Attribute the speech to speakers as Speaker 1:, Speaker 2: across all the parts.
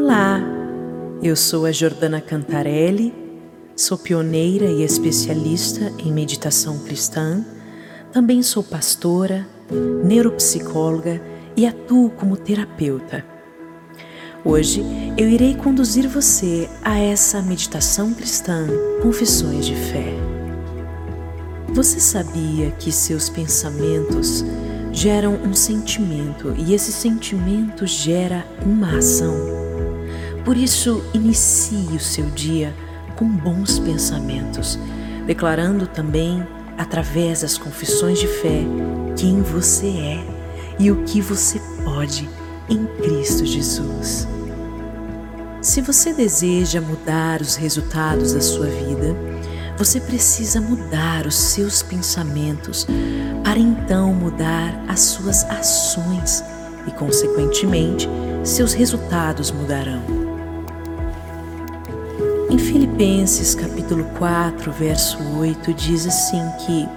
Speaker 1: Olá, eu sou a Jordana Cantarelli, sou pioneira e especialista em meditação cristã, também sou pastora, neuropsicóloga e atuo como terapeuta. Hoje eu irei conduzir você a essa meditação cristã Confissões de Fé. Você sabia que seus pensamentos geram um sentimento e esse sentimento gera uma ação? Por isso, inicie o seu dia com bons pensamentos, declarando também, através das confissões de fé, quem você é e o que você pode em Cristo Jesus. Se você deseja mudar os resultados da sua vida, você precisa mudar os seus pensamentos para então mudar as suas ações e, consequentemente, seus resultados mudarão. Em Filipenses capítulo 4, verso 8 diz assim que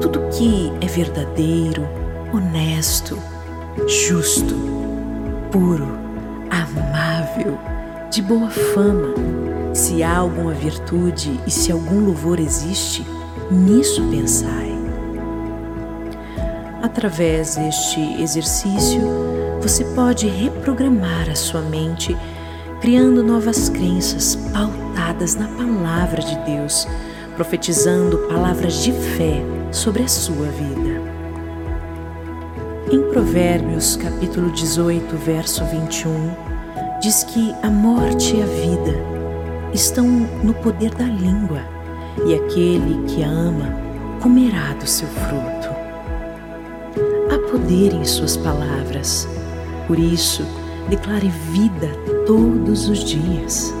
Speaker 1: tudo que é verdadeiro, honesto, justo, puro, amável, de boa fama, se há alguma virtude e se algum louvor existe, nisso pensai. Através deste exercício, você pode reprogramar a sua mente, criando novas crenças pautadas na palavra de Deus, profetizando palavras de fé sobre a sua vida. Em Provérbios, capítulo 18, verso 21, diz que a morte e a vida estão no poder da língua, e aquele que a ama comerá do seu fruto. Há poder em suas palavras, por isso, declare vida todos os dias.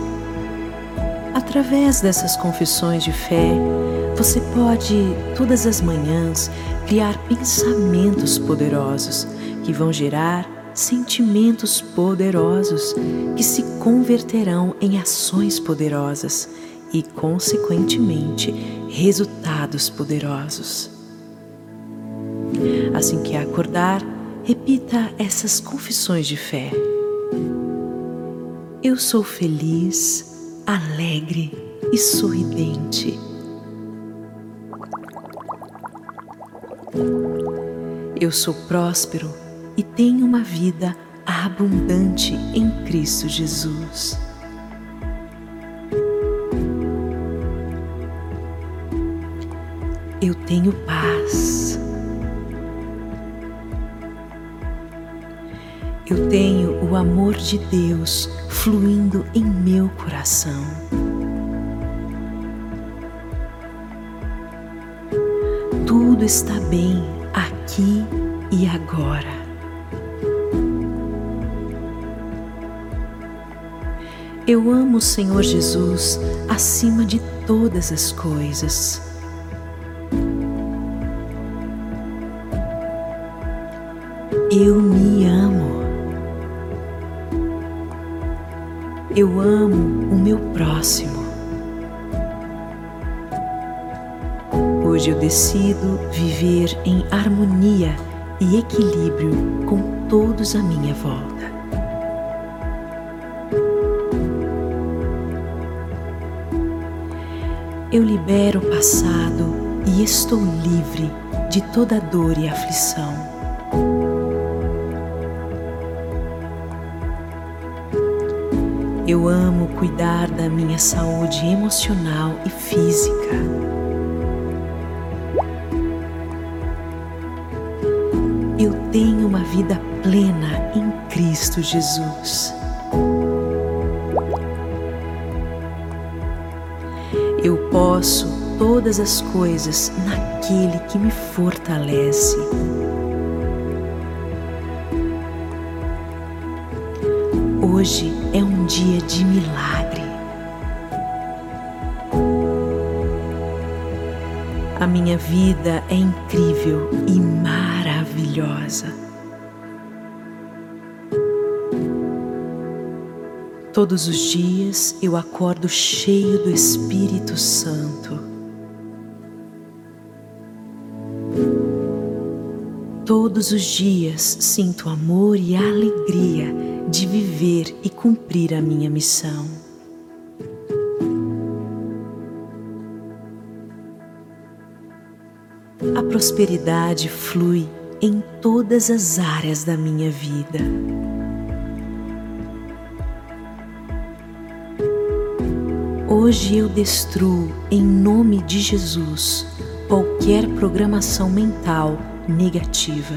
Speaker 1: Através dessas confissões de fé, você pode, todas as manhãs, criar pensamentos poderosos que vão gerar sentimentos poderosos que se converterão em ações poderosas e, consequentemente, resultados poderosos. Assim que acordar, repita essas confissões de fé. Eu sou feliz, alegre e sorridente. Eu sou próspero e tenho uma vida abundante em Cristo Jesus. Eu tenho paz. Eu tenho o amor de Deus fluindo em meu coração. Tudo está bem aqui e agora. Eu amo o Senhor Jesus acima de todas as coisas. Eu me amo. Eu amo o meu próximo. Hoje eu decido viver em harmonia e equilíbrio com todos à minha volta. Eu libero o passado e estou livre de toda dor e aflição. Eu amo cuidar da minha saúde emocional e física. Eu tenho uma vida plena em Cristo Jesus. Eu posso todas as coisas naquele que me fortalece. Hoje é um dia de milagre. A minha vida é incrível e maravilhosa. Todos os dias eu acordo cheio do Espírito Santo. Todos os dias sinto amor e alegria de viver e cumprir a minha missão. A prosperidade flui em todas as áreas da minha vida. Hoje eu destruo, em nome de Jesus, qualquer programação mental negativa.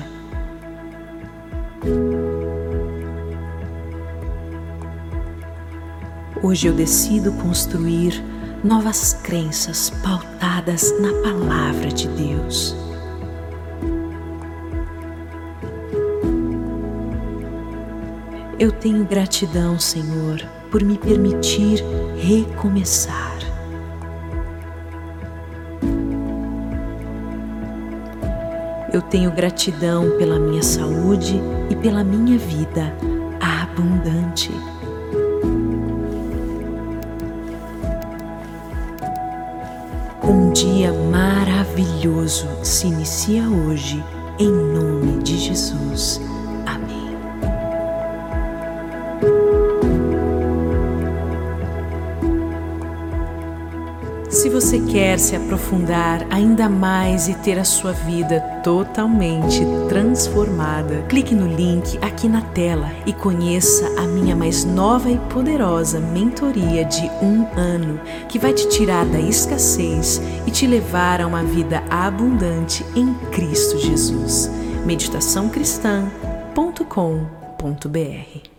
Speaker 1: Hoje eu decido construir novas crenças pautadas na Palavra de Deus. Eu tenho gratidão, Senhor, por me permitir recomeçar. Eu tenho gratidão pela minha saúde e pela minha vida abundante. Um dia maravilhoso se inicia hoje, em nome de Jesus. Se você quer se aprofundar ainda mais e ter a sua vida totalmente transformada, clique no link aqui na tela e conheça a minha mais nova e poderosa mentoria de um ano, que vai te tirar da escassez e te levar a uma vida abundante em Cristo Jesus. meditaçãocristã.com.br